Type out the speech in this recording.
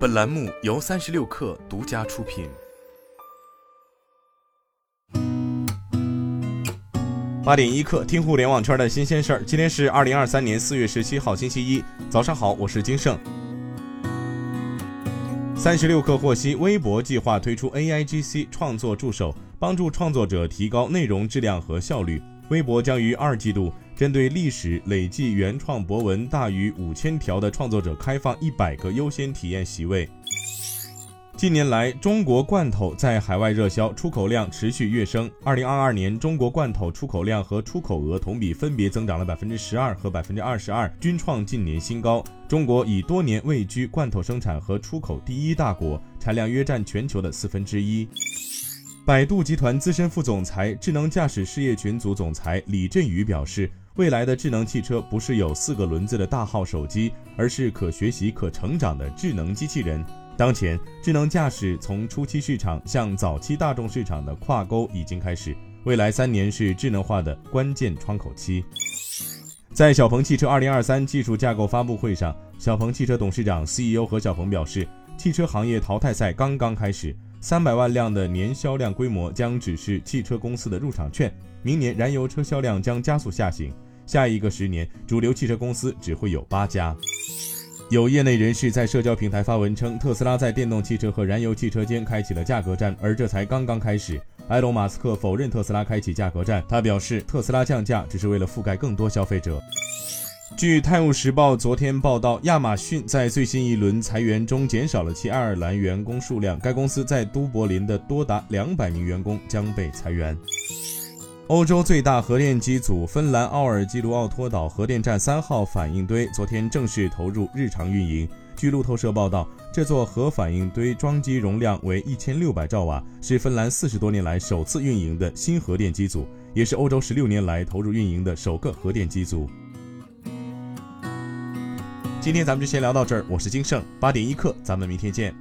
本栏目由三十六氪独家出品。八点一刻，听互联网圈的新鲜事儿。今天是二零二三年四月十七号，星期一，早上好，我是金盛。三十六氪获悉，微博计划推出 AIGC 创作助手，帮助创作者提高内容质量和效率。微博将于二季度针对历史累计原创博文大于五千条的创作者开放一百个优先体验席位。近年来，中国罐头在海外热销，出口量持续跃升。二零二二年，中国罐头出口量和出口额同比分别增长了百分之十二和百分之二十二，均创近年新高。中国已多年位居罐头生产和出口第一大国，产量约占全球的四分之一。百度集团资深副总裁、智能驾驶事业群组总裁李振宇表示，未来的智能汽车不是有四个轮子的大号手机，而是可学习、可成长的智能机器人。当前，智能驾驶从初期市场向早期大众市场的跨沟已经开始，未来三年是智能化的关键窗口期。在小鹏汽车2023技术架构发布会上，小鹏汽车董事长、CEO 何小鹏表示，汽车行业淘汰赛刚刚开始。三百万辆的年销量规模将只是汽车公司的入场券，明年燃油车销量将加速下行，下一个十年主流汽车公司只会有八家。有业内人士在社交平台发文称，特斯拉在电动汽车和燃油汽车间开启了价格战，而这才刚刚开始。埃隆·马斯克否认特斯拉开启价格战，他表示特斯拉降价只是为了覆盖更多消费者。据《泰晤士报》昨天报道，亚马逊在最新一轮裁员中减少了其爱尔兰员工数量。该公司在都柏林的多达两百名员工将被裁员。欧洲最大核电机组芬兰奥尔基卢奥托岛核电站三号反应堆昨天正式投入日常运营。据路透社报道，这座核反应堆装机容量为一千六百兆瓦，是芬兰四十多年来首次运营的新核电机组，也是欧洲十六年来投入运营的首个核电机组。今天咱们就先聊到这儿，我是金盛，八点一刻，咱们明天见。